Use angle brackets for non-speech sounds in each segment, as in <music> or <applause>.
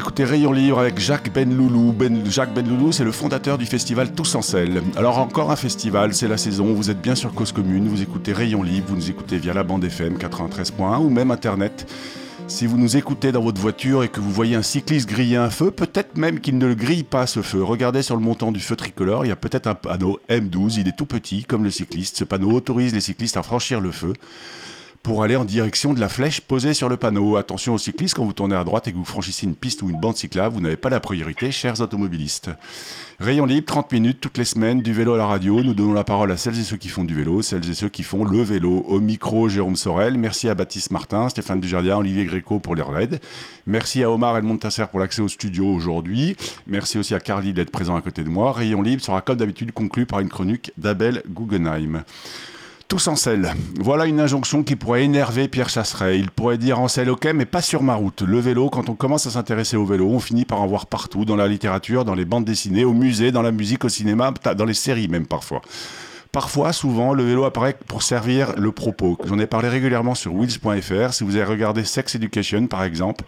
écoutez Rayon Libre avec Jacques Benloulou. Ben, Jacques Benloulou, c'est le fondateur du festival Tous en Selle. Alors encore un festival, c'est la saison, vous êtes bien sur Cause Commune, vous écoutez Rayon Libre, vous nous écoutez via la bande FM 93.1 ou même Internet. Si vous nous écoutez dans votre voiture et que vous voyez un cycliste griller un feu, peut-être même qu'il ne le grille pas ce feu. Regardez sur le montant du feu tricolore, il y a peut-être un panneau M12, il est tout petit comme le cycliste. Ce panneau autorise les cyclistes à franchir le feu pour aller en direction de la flèche posée sur le panneau. Attention aux cyclistes, quand vous tournez à droite et que vous franchissez une piste ou une bande cyclable, vous n'avez pas la priorité, chers automobilistes. Rayon libre, 30 minutes toutes les semaines, du vélo à la radio. Nous donnons la parole à celles et ceux qui font du vélo, celles et ceux qui font le vélo. Au micro, Jérôme Sorel. Merci à Baptiste Martin, Stéphane Dujardin, Olivier Gréco pour les raids. Merci à Omar El Tasser pour l'accès au studio aujourd'hui. Merci aussi à Carly d'être présent à côté de moi. Rayon libre sera comme d'habitude conclu par une chronique d'Abel Guggenheim. Tous en selle. Voilà une injonction qui pourrait énerver Pierre Chasseret. Il pourrait dire en selle, ok, mais pas sur ma route. Le vélo, quand on commence à s'intéresser au vélo, on finit par en voir partout, dans la littérature, dans les bandes dessinées, au musée, dans la musique, au cinéma, dans les séries même parfois. Parfois, souvent, le vélo apparaît pour servir le propos. J'en ai parlé régulièrement sur wheels.fr. Si vous avez regardé Sex Education, par exemple,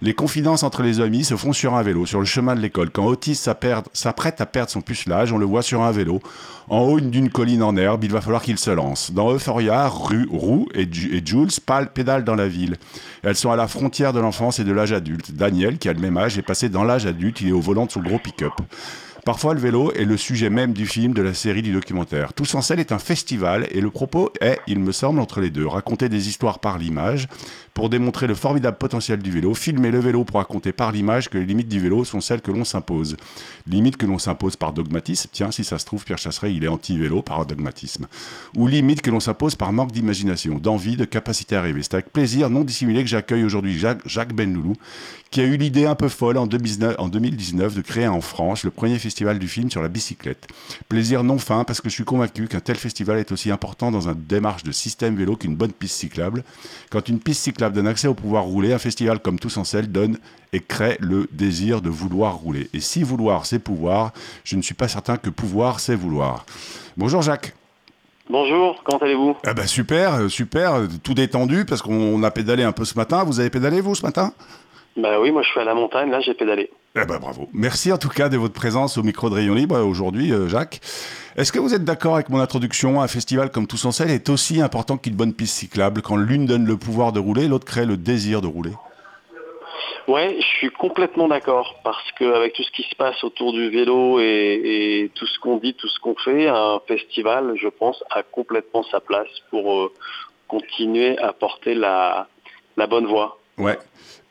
les confidences entre les amis se font sur un vélo, sur le chemin de l'école. Quand Otis s'apprête à perdre son pucelage, on le voit sur un vélo, en haut d'une colline en herbe, il va falloir qu'il se lance. Dans Euphoria, Rue, Roux et, Jules pédalent dans la ville. Elles sont à la frontière de l'enfance et de l'âge adulte. Daniel, qui a le même âge, est passé dans l'âge adulte, il est au volant de son gros pick-up. Parfois, le vélo est le sujet même du film, de la série, du documentaire. Tous en scène est un festival et le propos est, il me semble, entre les deux. Raconter des histoires par l'image pour démontrer le formidable potentiel du vélo. Filmer le vélo pour raconter par l'image que les limites du vélo sont celles que l'on s'impose. Limites que l'on s'impose par dogmatisme. Tiens, si ça se trouve, Pierre Chasseret, il est anti-vélo par dogmatisme. Ou limites que l'on s'impose par manque d'imagination, d'envie, de capacité à rêver. C'est avec plaisir non dissimulé que j'accueille aujourd'hui Jacques, Jacques Benloulou, qui a eu l'idée un peu folle en 2019, de créer en France le premier festival du film sur la bicyclette. Plaisir non fin parce que je suis convaincu qu'un tel festival est aussi important dans une démarche de système vélo qu'une bonne piste cyclable. Quand une piste cyclable donne accès au pouvoir rouler, un festival comme Tous en Selle donne et crée le désir de vouloir rouler. Et si vouloir c'est pouvoir, je ne suis pas certain que pouvoir c'est vouloir. Bonjour Jacques. Bonjour, comment allez-vous? Ah bah Super, euh, super, tout détendu parce qu'on a pédalé un peu ce matin. Vous avez pédalé vous ce matin? Bah oui, moi je suis à la montagne, là j'ai pédalé. Eh ben bravo. Merci en tout cas de votre présence au micro de Rayon Libre aujourd'hui, euh, Jacques. Est-ce que vous êtes d'accord avec mon introduction? Un festival comme Tous en Selle est aussi important qu'une bonne piste cyclable. Quand l'une donne le pouvoir de rouler, l'autre crée le désir de rouler. Ouais, je suis complètement d'accord parce qu'avec tout ce qui se passe autour du vélo et, tout ce qu'on dit, tout ce qu'on fait, un festival, je pense, a complètement sa place pour euh, continuer à porter la, la bonne voie. Ouais.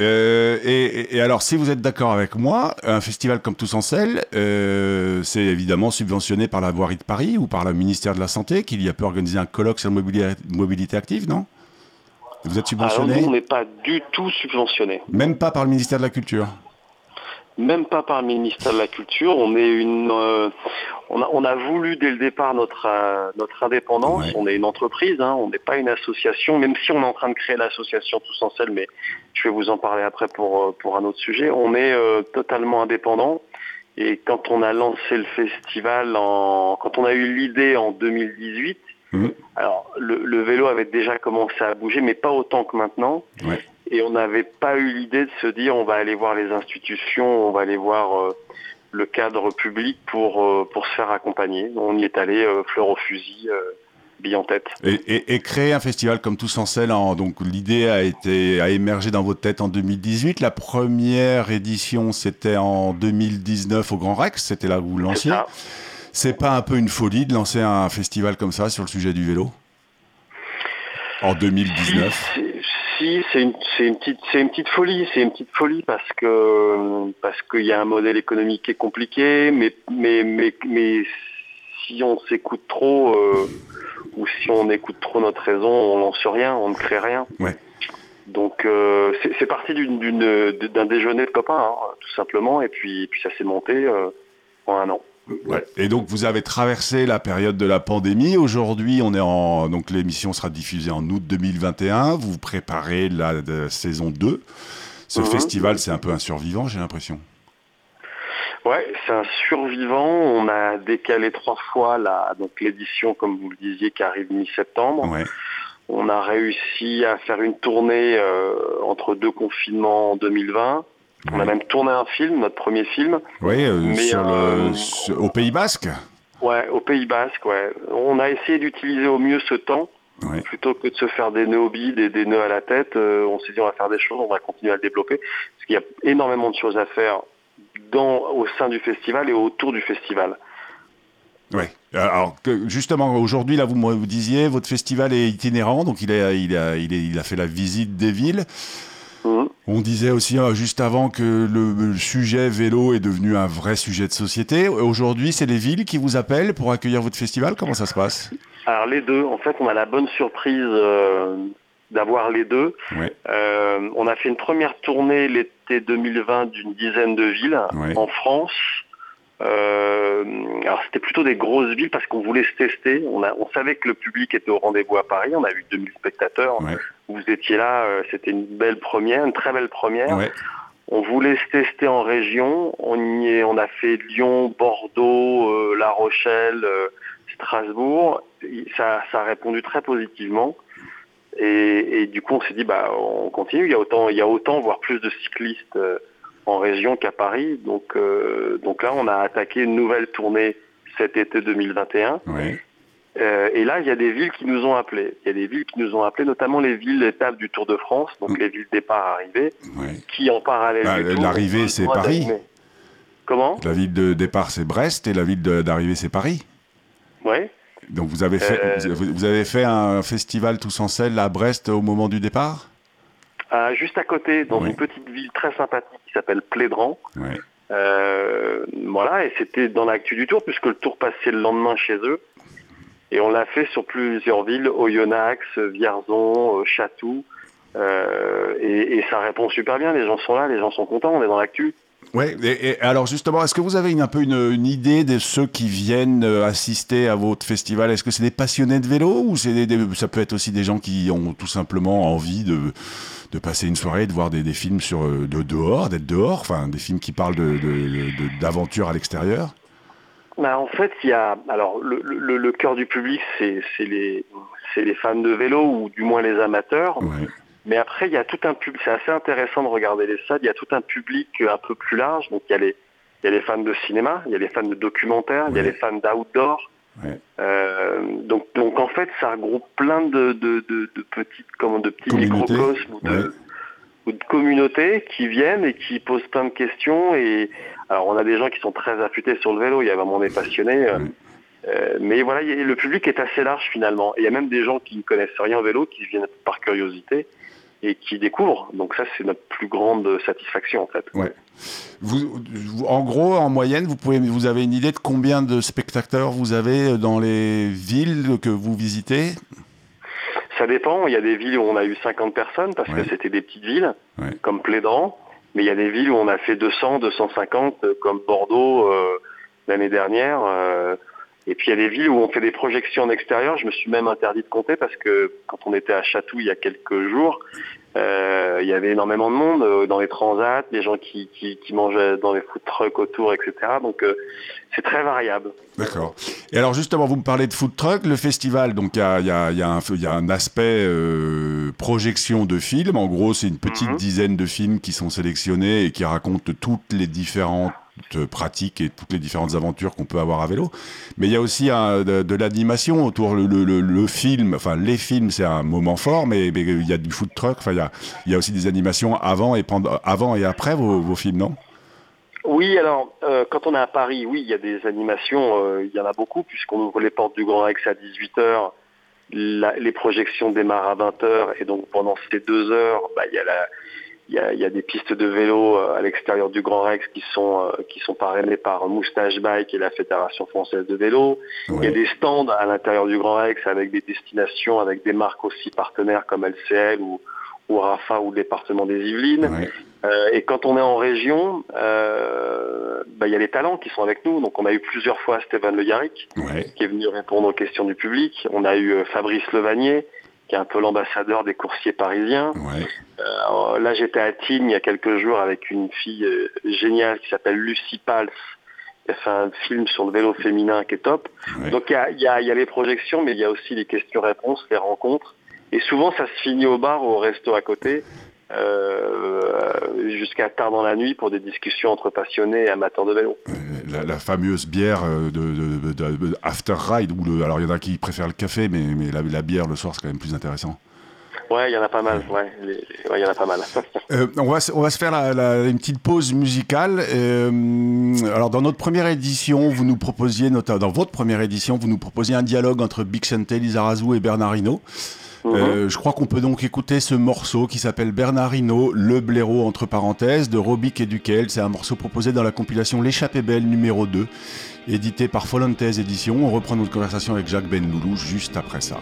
Euh, et, alors, si vous êtes d'accord avec moi, un festival comme Tous en Selle, euh, c'est évidemment subventionné par la voirie de Paris ou par le ministère de la Santé, qu'il y a peu organisé un colloque sur la mobilité, active, non? Vous êtes subventionné? alors, nous, on n'est pas du tout subventionné. Même pas par le ministère de la Culture? Même pas par le ministère de la Culture. On est une, euh, on, a, on, a, voulu dès le départ notre euh, notre indépendance. On est une entreprise, hein, on n'est pas une association. Même si on est en train de créer l'association Tous en Selle, mais je vais vous en parler après pour euh, pour un autre sujet. On est totalement indépendant. Et quand on a lancé le festival, en, quand on a eu l'idée en 2018, mmh. alors le, le, vélo avait déjà commencé à bouger, mais pas autant que maintenant. Ouais et on n'avait pas eu l'idée de se dire on va aller voir les institutions, on va aller voir euh, le cadre public pour, euh, pour se faire accompagner. On y est allé euh, fleur au fusil. bille en tête. Et, créer un festival comme Tous en Selle, donc l'idée a été a émergé dans votre tête en 2018. La première édition, c'était en 2019 au Grand Rex. C'était là où vous lanciez. C'est pas un peu une folie de lancer un festival comme ça sur le sujet du vélo? En 2019 si, c'est une, petite, c'est une petite folie, c'est une petite folie parce que parce qu'il y a un modèle économique qui est compliqué, mais mais mais mais si on s'écoute trop euh, ou si on écoute trop notre raison, on lance rien, on ne crée rien. Donc euh, c'est parti d'un déjeuner de copains, hein, tout simplement, et puis puis ça s'est monté euh, en un an. Et donc vous avez traversé la période de la pandémie. Aujourd'hui, on est en donc l'émission sera diffusée en août 2021. Vous préparez la, saison 2. Ce mhm. festival, c'est un peu un survivant, j'ai l'impression. Ouais, c'est un survivant. On a décalé trois fois la donc l'édition, comme vous le disiez, qui arrive mi-septembre. On a réussi à faire une tournée euh, entre deux confinements en 2020. On a même tourné un film, notre premier film. Oui, au Pays Basque. Ouais, au Pays Basque, ouais. On a essayé d'utiliser au mieux ce temps. Plutôt que de se faire des nœuds au bide et des nœuds à la tête, on s'est dit on va faire des choses, on va continuer à le développer. Parce qu'il y a énormément de choses à faire dans, au sein du festival et autour du festival. Oui. Alors justement, aujourd'hui, là, vous me disiez, votre festival est itinérant, donc il, a, il, a, il, a fait la visite des villes. Mmh. On disait aussi euh, juste avant que le, sujet vélo est devenu un vrai sujet de société. Aujourd'hui, c'est les villes qui vous appellent pour accueillir votre festival. Comment ça se passe? Alors les deux. En fait, on a la bonne surprise euh, d'avoir les deux. Euh, on a fait une première tournée l'été 2020 d'une dizaine de villes en France. Euh, alors c'était plutôt des grosses villes parce qu'on voulait se tester. On, a, on savait que le public était au rendez-vous à Paris. On a eu 2000 spectateurs. Vous étiez là. Euh, c'était une belle première, une très belle première. On voulait se tester en région. On y est, on a fait Lyon, Bordeaux, La Rochelle, Strasbourg. Ça, ça a répondu très positivement. Et, du coup, on s'est dit, bah, on continue. Il y a autant, il y a autant, voire plus de cyclistes euh, en région qu'à Paris. Donc, euh, donc là, on a attaqué une nouvelle tournée cet été 2021. Euh, et là, il y a des villes qui nous ont appelés. Il y a des villes qui nous ont appelés, notamment les villes étapes du Tour de France, donc mm. les villes départ-arrivée, qui en parallèle. Bah, l'arrivée, c'est Paris. Comment? La ville de départ, c'est Brest, et la ville d'arrivée, c'est Paris. Oui. Donc vous avez fait, euh, vous avez fait un festival tous en selle à Brest au moment du départ? Euh, Juste à côté, dans une petite ville très sympathique s'appelle Plédran. Euh, voilà, et c'était dans l'actu du tour puisque le tour passait le lendemain chez eux. Et on l'a fait sur plusieurs villes, Oyonnax, Vierzon, Chatou. et, et, ça répond super bien, les gens sont là, les gens sont contents, on est dans l'actu. Oui, et, alors justement, est-ce que vous avez une, un peu une, idée de ceux qui viennent euh, assister à votre festival? Est-ce que c'est des passionnés de vélo ou c'est ça peut être aussi des gens qui ont tout simplement envie de, de passer une soirée, de voir des, des films sur, euh, de dehors, d'être dehors, enfin des films qui parlent d'aventure de, à l'extérieur? Bah, en fait, il y a alors le, le, le cœur du public, c'est les, les fans de vélo ou du moins les amateurs. Ouais. Mais après, il y a tout un public, c'est assez intéressant de regarder les stades, il y a tout un public un peu plus large. Donc il y a les, il y a les fans de cinéma, il y a les fans de documentaire, il y a les fans d'outdoor. Euh, donc, donc en fait, ça regroupe plein de, de, de, de petites, comment, de petits microcosmes ou de, ou de communautés qui viennent et qui posent plein de questions. Et alors, on a des gens qui sont très affûtés sur le vélo. Il y a vraiment des passionnés. Euh, mais voilà, le public est assez large finalement. Et il y a même des gens qui ne connaissent rien au vélo, qui viennent par curiosité et qui découvrent. Donc ça, c'est notre plus grande satisfaction en fait. Ouais. Vous, en gros, en moyenne, vous, pouvez, vous avez une idée de combien de spectateurs vous avez dans les villes que vous visitez? Ça dépend. Il y a des villes où on a eu 50 personnes parce que c'était des petites villes, comme Plédran. Mais il y a des villes où on a fait 200, 250, comme Bordeaux euh, l'année dernière. Euh, et puis il y a des villes où on fait des projections en extérieur. Je me suis même interdit de compter parce que quand on était à Chatou il y a quelques jours, euh, il y avait énormément de monde euh, dans les transats, des gens qui, qui, qui, mangeaient dans les food trucks autour, etc. Donc euh, c'est très variable. D'accord. Et alors justement, vous me parlez de food truck, le festival, donc il y a, y, a, y, a y a, un aspect euh, projection de films. En gros, c'est une petite mhm. dizaine de films qui sont sélectionnés et qui racontent toutes les différentes pratiques et toutes les différentes aventures qu'on peut avoir à vélo. Mais il y a aussi de, l'animation autour. Le, le, film, enfin les films, c'est un moment fort, mais, il y a du food truck. Enfin, il y a, il y a aussi des animations avant et, pendant, avant et après vos, vos films, non? Oui, alors euh, quand on est à Paris, oui, il y a des animations, euh, il y en a beaucoup, puisqu'on ouvre les portes du Grand Rex à 18h, les projections démarrent à 20h, et donc pendant ces deux heures, bah, il y a la, il y, a, il y a, des pistes de vélo euh, à l'extérieur du Grand Rex qui sont euh, qui sont parrainées par Moustache Bike et la Fédération française de vélo. Il y a des stands à l'intérieur du Grand Rex avec des destinations, avec des marques aussi partenaires comme LCL ou, ou Rafa ou le département des Yvelines. Euh, et quand on est en région, euh, bah, il y a les talents qui sont avec nous. Donc on a eu plusieurs fois Stéphane Le Yarrick, qui est venu répondre aux questions du public. On a eu Fabrice Levanier, qui est un peu l'ambassadeur des coursiers parisiens. Euh, là, j'étais à Tignes il y a quelques jours avec une fille euh, géniale qui s'appelle Lucie Pals, qui a fait un film sur le vélo féminin qui est top. Donc il y a, y, a, y a, les projections, mais il y a aussi les questions-réponses, les rencontres. Et souvent, ça se finit au bar ou au resto à côté. Euh, jusqu'à tard dans la nuit pour des discussions entre passionnés et amateurs de vélo. La, fameuse bière de, after ride, ou alors il y en a qui préfèrent le café, mais, mais la bière le soir c'est quand même plus intéressant. Ouais, il y en a pas mal. Ouais, il y en a pas mal. <laughs> Euh, on, va, on va se faire une petite pause musicale. Euh, alors, dans notre première édition, vous nous proposiez, dans votre première édition, vous nous proposiez un dialogue entre Bixente Lizarazu et Bernardino. Mhm. Euh, je crois qu'on peut donc écouter ce morceau qui s'appelle Bernardino, le blaireau entre parenthèses de Robic et Duquel. C'est un morceau proposé dans la compilation L'échappée belle numéro 2, édité par Folontes Édition. On reprend notre conversation avec Jacques Benloulou juste après ça.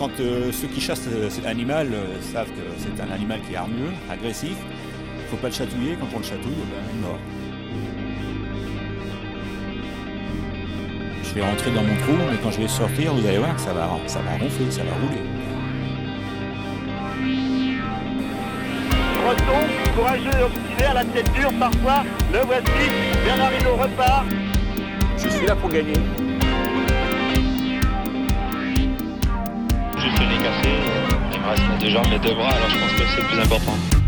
quand euh, ceux qui chassent euh, cet animal euh, savent que c'est un animal qui est hargneux, agressif, il ne faut pas le chatouiller. Quand on le chatouille, eh ben, il est mort. Je vais rentrer dans mon trou, mais quand je vais sortir, vous allez voir que ça va, ça va ronfler, ça va rouler. Breton, courageux et obstiné à la tête dure parfois, le voici, Bernard Hinault repart. Je suis là pour gagner. juste le nez cassé. Il me reste mes deux jambes, mes deux bras, alors je pense que c'est le plus important.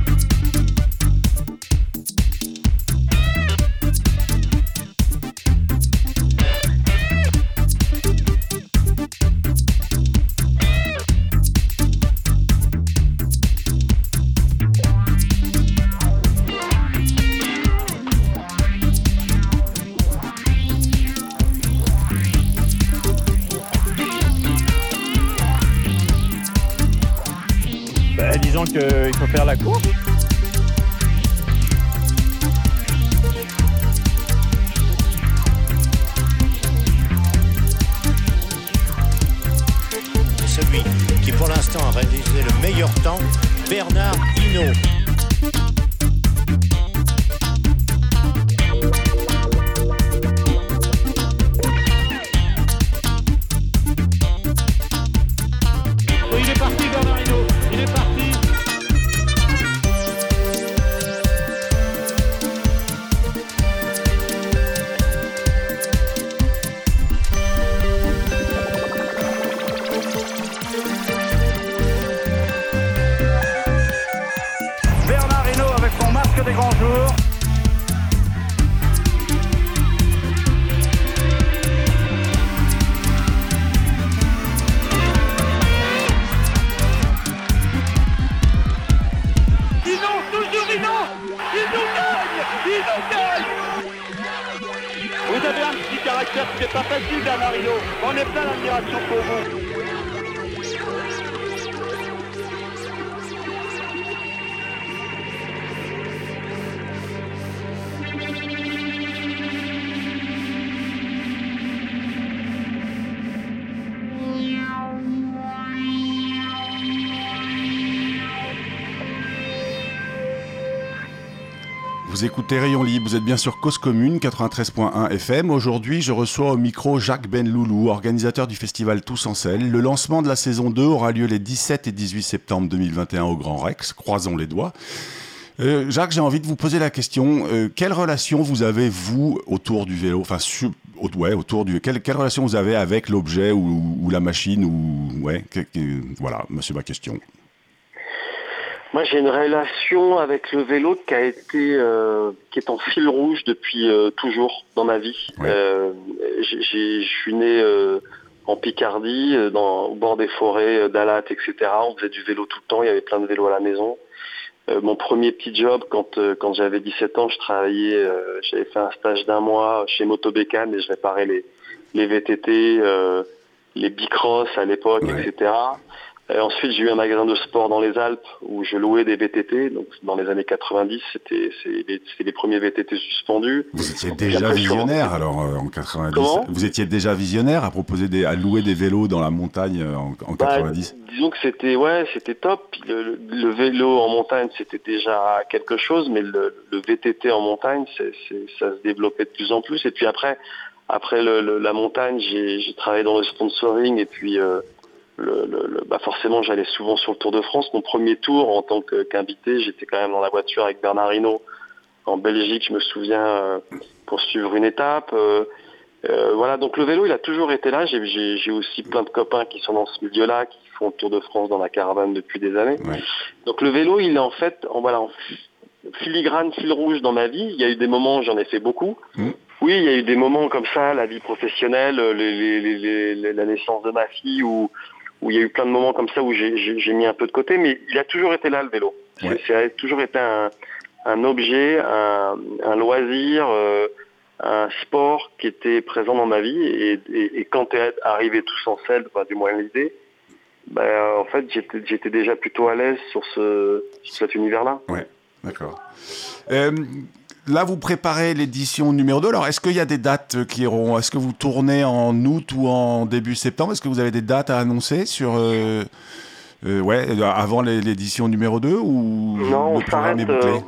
Faire la course. Écoutez Rayon Libre, vous êtes bien sur Cause Commune 93.1 FM. Aujourd'hui, je reçois au micro Jacques Benloulou, organisateur du festival Tous en Selle. Le lancement de la saison 2 aura lieu les 17 et 18 septembre 2021 au Grand Rex. Croisons les doigts. Euh, Jacques, j'ai envie de vous poser la question. Euh, quelle relation vous avez, vous, autour du vélo? Enfin, ouais, autour du. Quelle, quelle, relation vous avez avec l'objet ou, la machine ou, ouais, Voilà, c'est ma question. Moi, j'ai une relation avec le vélo qui a été, euh, qui est en fil rouge depuis euh, toujours dans ma vie. Euh, je suis né en Picardie, dans, au bord des forêts d'Alat, etc. On faisait du vélo tout le temps. Il y avait plein de vélos à la maison. mon premier petit job, quand, quand j'avais 17 ans, je travaillais, j'avais fait un stage d'un mois chez Motobécane et je réparais les, les VTT, les Bicross à l'époque, etc. Euh, ensuite, j'ai eu un magasin de sport dans les Alpes où je louais des VTT. Donc, dans les années 90, c'était les, premiers VTT suspendus. Vous étiez déjà visionnaire alors euh, en 90. vous étiez déjà visionnaire à proposer des, à louer des vélos dans la montagne euh, en, en 90. Bah, disons que c'était ouais, c'était top. Le, vélo en montagne, c'était déjà quelque chose, mais le, VTT en montagne, ça se développait de plus en plus. Et puis après, après la montagne, j'ai travaillé dans le sponsoring et puis le, bah forcément j'allais souvent sur le Tour de France. Mon premier tour en tant qu'invité, j'étais quand même dans la voiture avec Bernard Hinault en Belgique, je me souviens, euh, pour suivre une étape. Euh, Euh, voilà, donc le vélo, il a toujours été là. J'ai aussi plein de copains qui sont dans ce milieu-là, qui font le Tour de France dans la caravane depuis des années. Donc le vélo, il est en fait, en, voilà, en filigrane, fil rouge dans ma vie. Il y a eu des moments, où j'en ai fait beaucoup. Mmh. Oui, il y a eu des moments comme ça, la vie professionnelle, la naissance de ma fille, où, où il y a eu plein de moments comme ça où j'ai mis un peu de côté, mais il a toujours été là, le vélo. Ça a toujours été un, objet, un, loisir. Euh, un sport qui était présent dans ma vie et, quand est arrivé tout sans sel, du moins l'idée, ben, en fait j'étais déjà plutôt à l'aise sur, ce, cet univers-là. Ouais, d'accord. Euh, là, vous préparez l'édition numéro 2. Alors, est-ce qu'il y a des dates qui iront? Est-ce que vous tournez en août ou en début septembre? Est-ce que vous avez des dates à annoncer sur. Euh, euh, ouais, avant l'édition numéro 2 ou non, le programme est bouclé?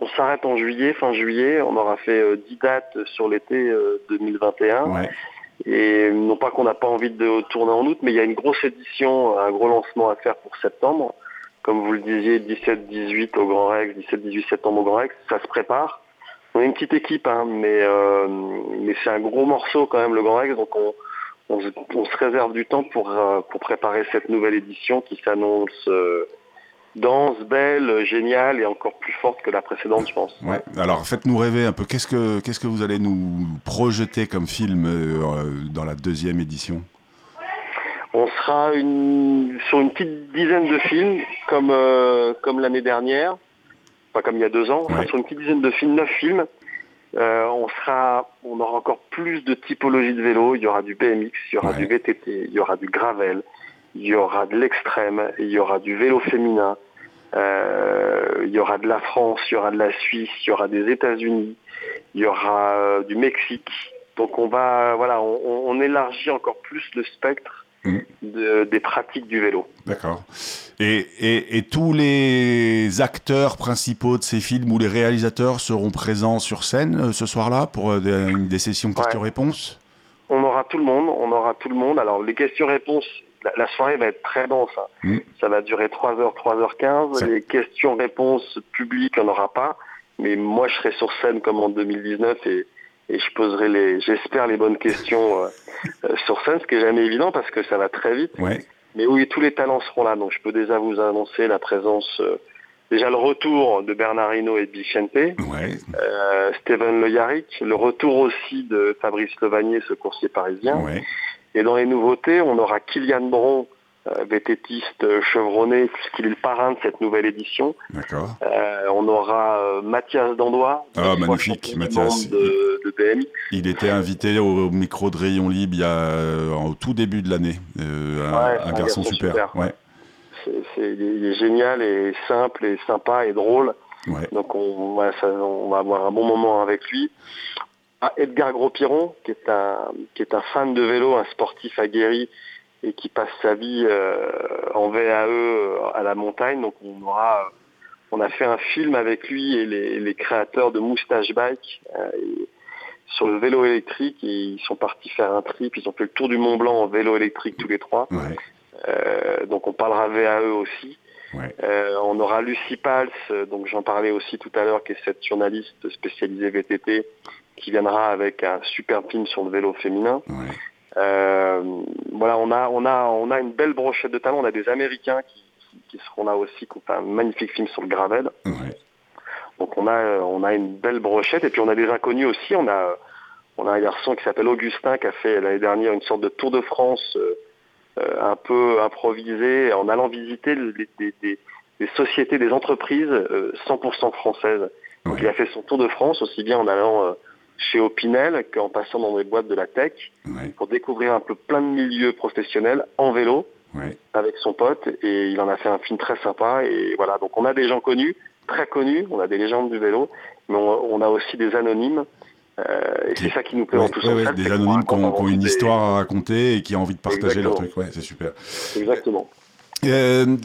on s'arrête en juillet, fin juillet. On aura fait 10 euh, dates sur l'été 2021. Euh, Et non pas qu'on n'a pas envie de tourner en août, mais il y a une grosse édition, un gros lancement à faire pour septembre. Comme vous le disiez, 17-18 au Grand Rex, 17-18 septembre au Grand Rex, ça se prépare. On est une petite équipe, hein, mais, euh, mais c'est un gros morceau quand même le Grand Rex, donc on, on, se réserve du temps pour, pour préparer cette nouvelle édition qui s'annonce dense, belle, géniale et encore plus forte que la précédente, je pense. Ouais. Alors faites-nous rêver un peu. Qu'est-ce que qu'est-ce que vous allez nous projeter comme film euh, dans la deuxième édition? On sera une, sur une petite dizaine de films, comme euh, comme l'année dernière, pas comme il y a deux ans. On sera sur une petite dizaine de films, neuf films. Euh, on sera, on aura encore plus de typologies de vélo. Il y aura du BMX, il y aura du VTT, il y aura du gravel, il y aura de l'extrême, il y aura du vélo féminin, euh, il y aura de la France, il y aura de la Suisse, il y aura des États-Unis, il y aura du Mexique. Donc on va, voilà, on, élargit encore plus le spectre mmh. des pratiques du vélo. D'accord. Et, tous les acteurs principaux de ces films ou les réalisateurs seront présents sur scène euh, ce soir-là pour des, des sessions questions-réponses? On aura tout le monde, on aura tout le monde. Alors les questions-réponses, la, soirée va être très dense. Hein. Mm. Ça va durer 3h, 3h15. Les questions-réponses publiques, on n'aura pas. Mais moi, je serai sur scène comme en 2019 et, je poserai les, j'espère, les bonnes questions euh, euh, sur scène, ce qui n'est jamais évident parce que ça va très vite. Mais oui, tous les talents seront là. Donc, je peux déjà vous annoncer la présence, euh, déjà le retour de Bernardino et de Vicente, ouais. Steven Le le retour aussi de Fabrice Levanier, ce coursier parisien. Et dans les nouveautés, on aura Kylian Bron, euh, vététiste chevronné, puisqu'il est le parrain de cette nouvelle édition. D'accord. Euh, on aura euh, Mathias Dandois, ah, magnifique, Mathias. De, de BMI. Il était invité au, micro de Rayon Libre il y a, au tout début de l'année. un, garçon, super. Ouais. il est génial et simple et sympa et drôle. Donc on, on va avoir un bon moment avec lui. Edgar Gros-Piron, qui est un qui est un fan de vélo, un sportif aguerri et qui passe sa vie euh, en VAE euh, à la montagne. Donc on aura on a fait un film avec lui et les, créateurs de Moustache Bike euh, sur le vélo électrique et ils sont partis faire un trip. Ils ont fait le tour du Mont Blanc en vélo électrique tous les trois. donc on parlera VAE aussi. on aura Lucie Pals, donc j'en parlais aussi tout à l'heure, qui est cette journaliste spécialisée VTT, qui viendra avec un super film sur le vélo féminin. Euh, voilà, on a, on, a, on a une belle brochette de talents. On a des Américains qui, qui, seront là aussi, qui ont fait un magnifique film sur le gravel. Donc on a, on a une belle brochette. Et puis on a des inconnus aussi. On a, on a un garçon qui s'appelle Augustin qui a fait l'année dernière une sorte de Tour de France euh, euh, un peu improvisé en allant visiter des, sociétés, des entreprises 100% françaises. Donc il a fait son Tour de France aussi bien en allant chez Opinel qu'en passant dans des boîtes de la tech pour découvrir un peu plein de milieux professionnels en vélo avec son pote et il en a fait un film très sympa et voilà donc on a des gens connus très connus on a des légendes du vélo mais on, a aussi des anonymes euh, et c'est ça qui nous plaît en tout ouais, Des anonymes qui ont, une histoire à raconter et qui ont envie de partager leur truc. Ouais, c'est super. Exactement. Euh,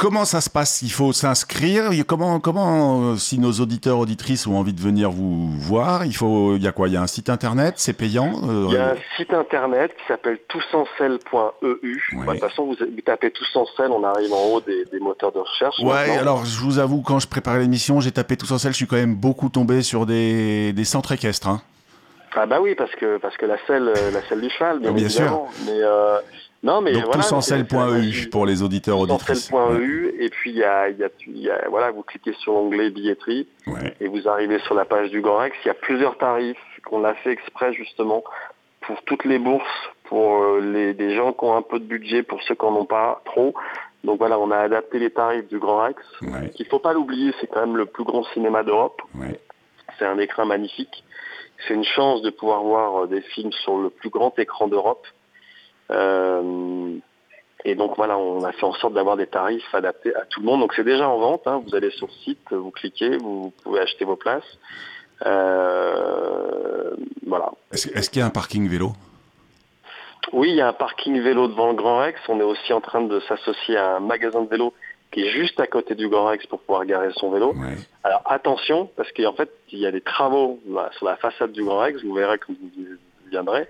Comment ça se passe? Il faut s'inscrire? Comment, comment, si nos auditeurs, auditrices ont envie de venir vous voir, il faut, il y a quoi? Il y a un site internet, c'est payant euh, Il y a un site internet qui s'appelle toutsansel.eu. De toute façon, vous, tapez tous on arrive en haut des, moteurs de recherche. Ouais, alors je vous avoue, quand je préparais l'émission, j'ai tapé tous je suis quand même beaucoup tombé sur des, des centres équestres. Hein. Ah bah oui, parce que parce que la selle, euh, la selle du cheval, bien, Bien sûr. Mais euh, non, mais Donc voilà, tous en c'est- selle.eu c'est- pour les auditeurs auditrices. Sancel.eu et puis il y a, il y a- y a- voilà, vous cliquez sur l'onglet billetterie Ouais. et vous arrivez sur la page du Grand Rex. Il y a plusieurs tarifs qu'on a fait exprès justement pour toutes les bourses, pour euh, les, des gens qui ont un peu de budget, pour ceux qui n'en ont pas trop. Donc voilà, on a adapté les tarifs du Grand Rex. Ouais. Il faut pas l'oublier, c'est quand même le plus grand cinéma d'Europe. Ouais. C'est un écran magnifique. C'est une chance de pouvoir voir euh, des films sur le plus grand écran d'Europe. Euh, et donc voilà, on a fait en sorte d'avoir des tarifs adaptés à tout le monde. Donc c'est déjà en vente. hein. Vous allez sur le site, vous cliquez, vous pouvez acheter vos places. Euh, voilà. Est-ce qu'il y a un parking vélo? Oui, il y a un parking vélo devant le Grand Rex. On est aussi en train de s'associer à un magasin de vélo qui est juste à côté du Grand Rex pour pouvoir garer son vélo. Ouais. Alors attention, parce qu'en fait, il y a des travaux là, sur la façade du Grand Rex, vous verrez quand vous viendrez.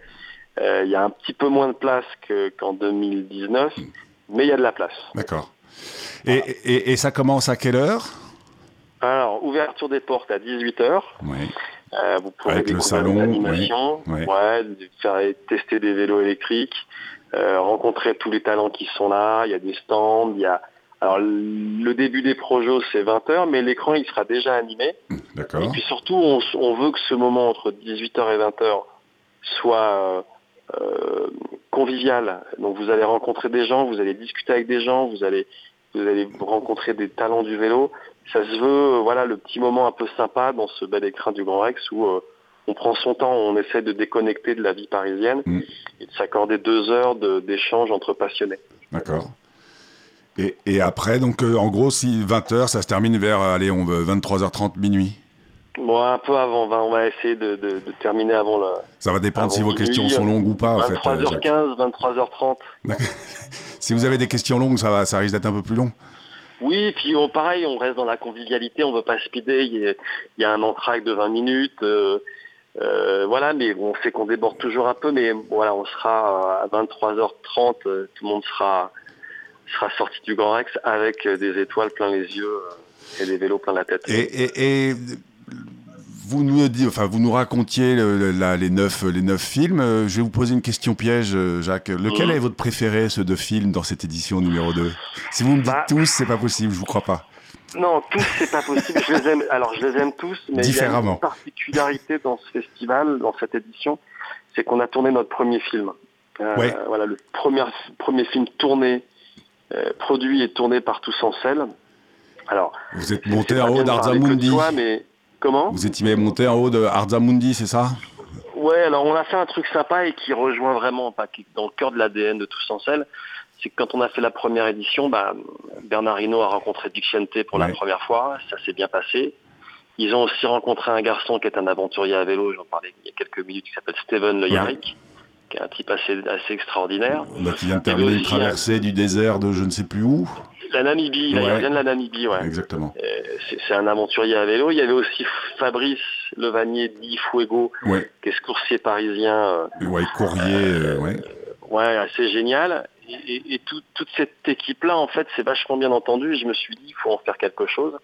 Euh, il y a un petit peu moins de place que- qu'en 2019, mais il y a de la place. D'accord. Et, et, et ça commence à quelle heure? Alors, ouverture des portes à 18h. Ouais. vous pourrez Avec le salon, animations, oui, ouais, faire tester des vélos électriques, euh, rencontrer tous les talents qui sont là. Il y a des stands, il y a... Alors, le début des projets, c'est 20h, mais l'écran, il sera déjà animé. Et D'accord. puis surtout, on, veut que ce moment entre 18h et 20h soit euh, euh, convivial. Donc vous allez rencontrer des gens, vous allez discuter avec des gens, vous allez, vous allez rencontrer des talents du vélo. Ça se veut, euh, voilà, le petit moment un peu sympa dans ce bel écran du Grand Rex où euh, on prend son temps, on essaie de déconnecter de la vie parisienne Mm. et de s'accorder deux heures de- d'échange entre passionnés. D'accord. Et, et après, donc euh, en gros, si 20h, ça se termine vers euh, allez, on veut 23h30 minuit. Bon, un peu avant, on va, on va essayer de, de- de terminer avant le Ça va dépendre si vos questions sont longues ou pas, en fait. euh, Jacques. 23h15, 23h30. <laughs> Si vous avez des questions longues, ça, va, ça risque d'être un peu plus long. Oui, puis on, pareil, on reste dans la convivialité, on veut pas speeder, il y a, il y a un entraque de 20 minutes, euh, euh, voilà, mais on sait qu'on déborde toujours un peu, mais voilà, on sera à 23h30, euh, tout le monde sera, sera sorti du Grand Rex avec euh, des étoiles plein les yeux euh, et des vélos plein la tête. Et, et- et vous nous dites, enfin, vous nous racontiez le- le- la- les neuf, les neuf films. Euh, Je vais vous poser une question piège, euh, Jacques. Lequel Mhm. est votre préféré, ce de film, dans cette édition numéro 2 Si vous me dites Bah. tous, c'est pas possible, je vous crois pas. Non, tous c'est pas possible. Je les aime. Alors je les aime tous, mais il y a une particularité dans ce festival, dans cette édition, c'est qu'on a tourné notre premier film. Euh, Ouais. Voilà, le premier premier film tourné, euh, produit et tourné par Tous en Selle. Alors, Vous êtes monté en haut d'Arzamundi. mais comment Vous étiez monté en haut de Arzamundi, c'est ça Ouais, alors on a fait un truc sympa et qui rejoint vraiment, pas qui est dans le cœur de l'ADN de Tous en Selle, c'est que quand on a fait la première édition, bah, Bernard Hinault a rencontré Dick Chente pour Ouais. la première fois, ça s'est bien passé. Ils ont aussi rencontré un garçon qui est un aventurier à vélo, j'en parlais il y a quelques minutes, qui s'appelle Steven Le Ouais. Yarrick, qui est un type assez, assez extraordinaire. Bah, Qui vient de terminer une un- traversée du désert de je ne sais plus où. La Namibie, là, il vient de la Namibie, ouais. Exactement. Euh, C'est c'est un aventurier à vélo. Il y avait aussi Fabrice Levanier dit Fuego, Ouais, qui est ce coursier parisien euh, ouais courrier, euh, ouais. Ouais, assez génial. Et, et- et tout- toute cette équipe-là, en fait, c'est vachement bien entendu. Et je me suis dit, il faut en faire quelque chose.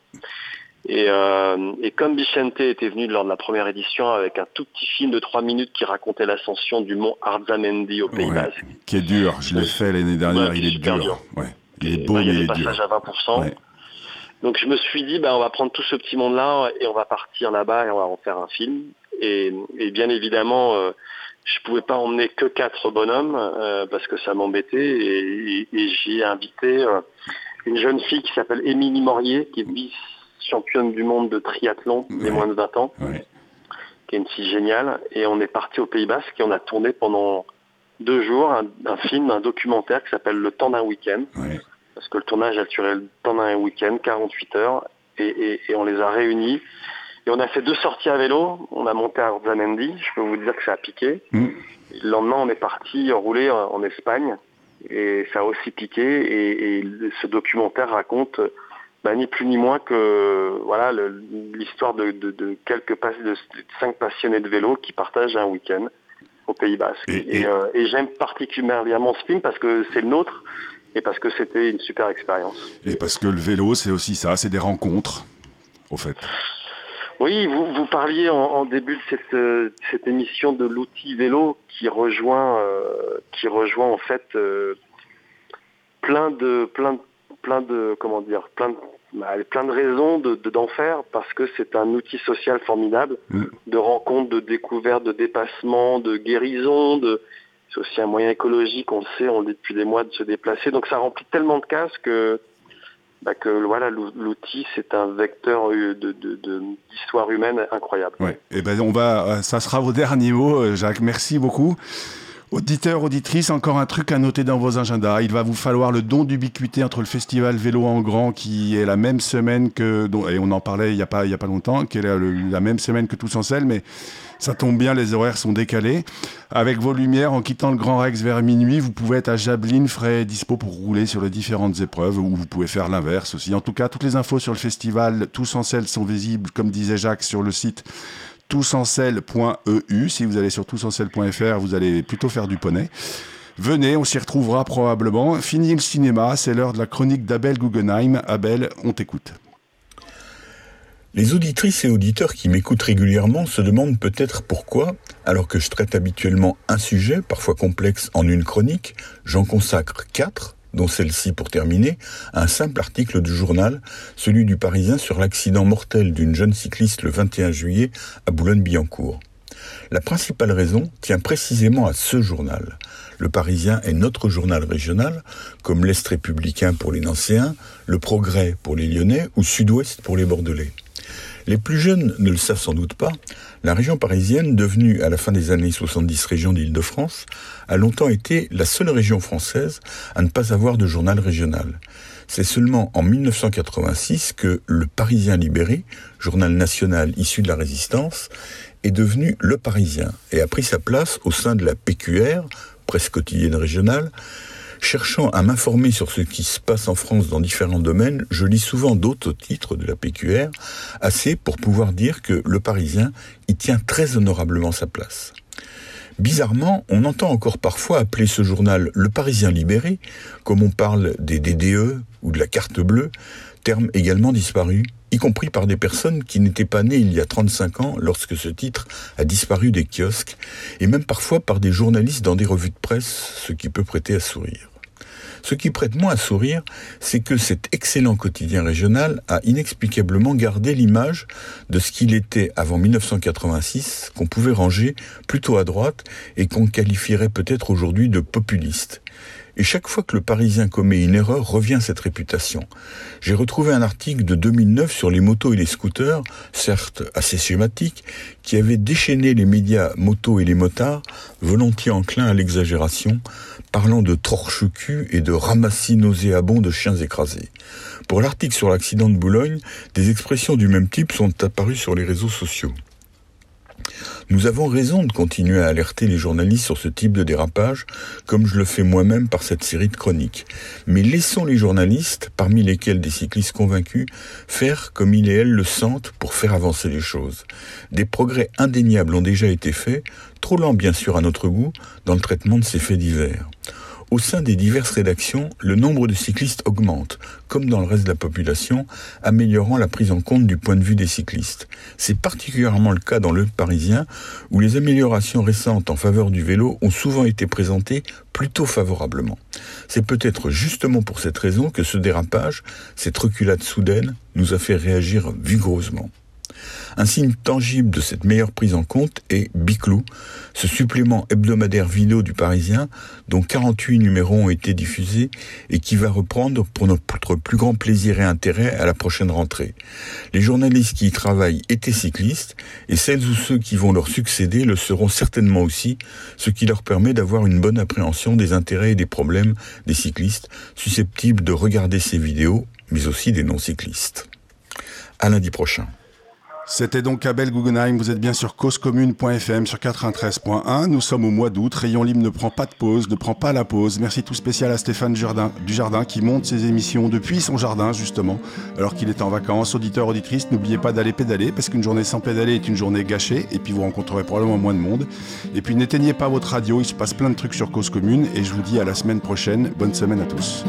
Et, euh, et comme Bichente était venu lors de la première édition avec un tout petit film de 3 minutes qui racontait l'ascension du mont Arzamendi au Pays Ouais. Basque, Qui est dur. Je l'ai fait l'année dernière, Ouais, il est dur. dur. Ouais. Il est beau, bah, il y a il des est dur. passages à 20%. Ouais. Donc je me suis dit, bah, on va prendre tout ce petit monde-là et on va partir là-bas et on va en faire un film. Et, et bien évidemment, euh, je pouvais pas emmener que quatre bonhommes euh, parce que ça m'embêtait. Et, et- et j'ai invité euh, une jeune fille qui s'appelle Émilie Morier, qui est vice-championne du monde de triathlon des Ouais. moins de 20 ans, Ouais. qui est une fille géniale. Et on est parti au Pays Basque et on a tourné pendant deux jours un, un film, un documentaire qui s'appelle Le temps d'un week-end Ouais. parce que le tournage a duré le temps d'un week-end, 48 heures, et, et- et on les a réunis. Et on a fait deux sorties à vélo, on a monté à Orzamendi, je peux vous dire que ça a piqué. Mm. Le lendemain, on est parti rouler en Espagne, et ça a aussi piqué, et, ce documentaire raconte bah, ni plus ni moins que voilà l'histoire de, de- de quelques de cinq passionnés de vélo qui partagent un week-end au Pays Basque. Et- Et, et- euh, et j'aime particulièrement ce film parce que c'est le nôtre et parce que c'était une super expérience. Et parce que le vélo, c'est aussi ça, c'est des rencontres, au fait. Oui, vous, vous parliez en, début de cette, euh, cette, émission de l'outil vélo qui rejoint, euh, qui rejoint en fait euh, plein de, plein, plein de, comment dire, plein de, plein de raisons de, d'en faire parce que c'est un outil social formidable mm. de rencontre, de découverte, de dépassement, de guérison, de, c'est aussi un moyen écologique, on le sait, on le dit depuis des mois de se déplacer. Donc ça remplit tellement de cases que bah, que voilà, l'outil, c'est un vecteur euh, d'histoire de, humaine incroyable. Ouais. Et eh ben on va, euh, ça sera vos <laughs> derniers mots, euh, Jacques. Merci beaucoup. Auditeurs, auditrices, encore un truc à noter dans vos agendas. Il va vous falloir le don d'ubiquité entre le festival Vélo en Grand, qui est la même semaine que, et on en parlait il n'y a, pas, a pas longtemps, qui est la, même semaine que Tous en mais ça tombe bien, les horaires sont décalés. Avec vos lumières, en quittant le Grand Rex vers minuit, vous pouvez être à Jablin, frais et dispo pour rouler sur les différentes épreuves, ou vous pouvez faire l'inverse aussi. En tout cas, toutes les infos sur le festival Tous en sont visibles, comme disait Jacques, sur le site tousencelle.eu. Si vous allez sur tousencelle.fr, vous allez plutôt faire du poney. Venez, on s'y retrouvera probablement. Fini le cinéma, c'est l'heure de la chronique d'Abel Guggenheim. Abel, on t'écoute. Les auditrices et auditeurs qui m'écoutent régulièrement se demandent peut-être pourquoi, alors que je traite habituellement un sujet, parfois complexe, en une chronique, j'en consacre quatre, dont celle-ci pour terminer, un simple article du journal, celui du Parisien sur l'accident mortel d'une jeune cycliste le 21 juillet à Boulogne-Billancourt. La principale raison tient précisément à ce journal. Le Parisien est notre journal régional, comme l'Est républicain pour les Nancéens, le Progrès pour les Lyonnais ou Sud-Ouest pour les Bordelais. Les plus jeunes ne le savent sans doute pas, la région parisienne, devenue à la fin des années 70 région d'Île-de-France, a longtemps été la seule région française à ne pas avoir de journal régional. C'est seulement en 1986 que le Parisien libéré, journal national issu de la résistance, est devenu Le Parisien et a pris sa place au sein de la PQR, presse quotidienne régionale, Cherchant à m'informer sur ce qui se passe en France dans différents domaines, je lis souvent d'autres titres de la PQR, assez pour pouvoir dire que le Parisien y tient très honorablement sa place. Bizarrement, on entend encore parfois appeler ce journal le Parisien libéré, comme on parle des DDE ou de la carte bleue, terme également disparu, y compris par des personnes qui n'étaient pas nées il y a 35 ans lorsque ce titre a disparu des kiosques, et même parfois par des journalistes dans des revues de presse, ce qui peut prêter à sourire. Ce qui prête moins à sourire, c'est que cet excellent quotidien régional a inexplicablement gardé l'image de ce qu'il était avant 1986, qu'on pouvait ranger plutôt à droite et qu'on qualifierait peut-être aujourd'hui de populiste. Et chaque fois que le Parisien commet une erreur, revient cette réputation. J'ai retrouvé un article de 2009 sur les motos et les scooters, certes assez schématique, qui avait déchaîné les médias motos et les motards, volontiers enclins à l'exagération, parlant de torche cul et de ramassis nauséabonds de chiens écrasés. Pour l'article sur l'accident de Boulogne, des expressions du même type sont apparues sur les réseaux sociaux. Nous avons raison de continuer à alerter les journalistes sur ce type de dérapage, comme je le fais moi-même par cette série de chroniques. Mais laissons les journalistes, parmi lesquels des cyclistes convaincus, faire comme ils et elles le sentent pour faire avancer les choses. Des progrès indéniables ont déjà été faits, trop lents bien sûr à notre goût, dans le traitement de ces faits divers. Au sein des diverses rédactions, le nombre de cyclistes augmente, comme dans le reste de la population, améliorant la prise en compte du point de vue des cyclistes. C'est particulièrement le cas dans le Parisien, où les améliorations récentes en faveur du vélo ont souvent été présentées plutôt favorablement. C'est peut-être justement pour cette raison que ce dérapage, cette reculade soudaine, nous a fait réagir vigoureusement. Un signe tangible de cette meilleure prise en compte est Biclou, ce supplément hebdomadaire vidéo du Parisien dont 48 numéros ont été diffusés et qui va reprendre pour notre plus grand plaisir et intérêt à la prochaine rentrée. Les journalistes qui y travaillent étaient cyclistes et celles ou ceux qui vont leur succéder le seront certainement aussi, ce qui leur permet d'avoir une bonne appréhension des intérêts et des problèmes des cyclistes susceptibles de regarder ces vidéos, mais aussi des non-cyclistes. À lundi prochain. C'était donc Abel Guggenheim, vous êtes bien sur causecommune.fm sur 93.1. Nous sommes au mois d'août, Rayon Libre ne prend pas de pause, ne prend pas la pause. Merci tout spécial à Stéphane Dujardin, Jardin qui monte ses émissions depuis son jardin justement, alors qu'il est en vacances. Auditeurs, auditrices, n'oubliez pas d'aller pédaler parce qu'une journée sans pédaler est une journée gâchée et puis vous rencontrerez probablement moins de monde. Et puis n'éteignez pas votre radio, il se passe plein de trucs sur Cause Commune et je vous dis à la semaine prochaine. Bonne semaine à tous.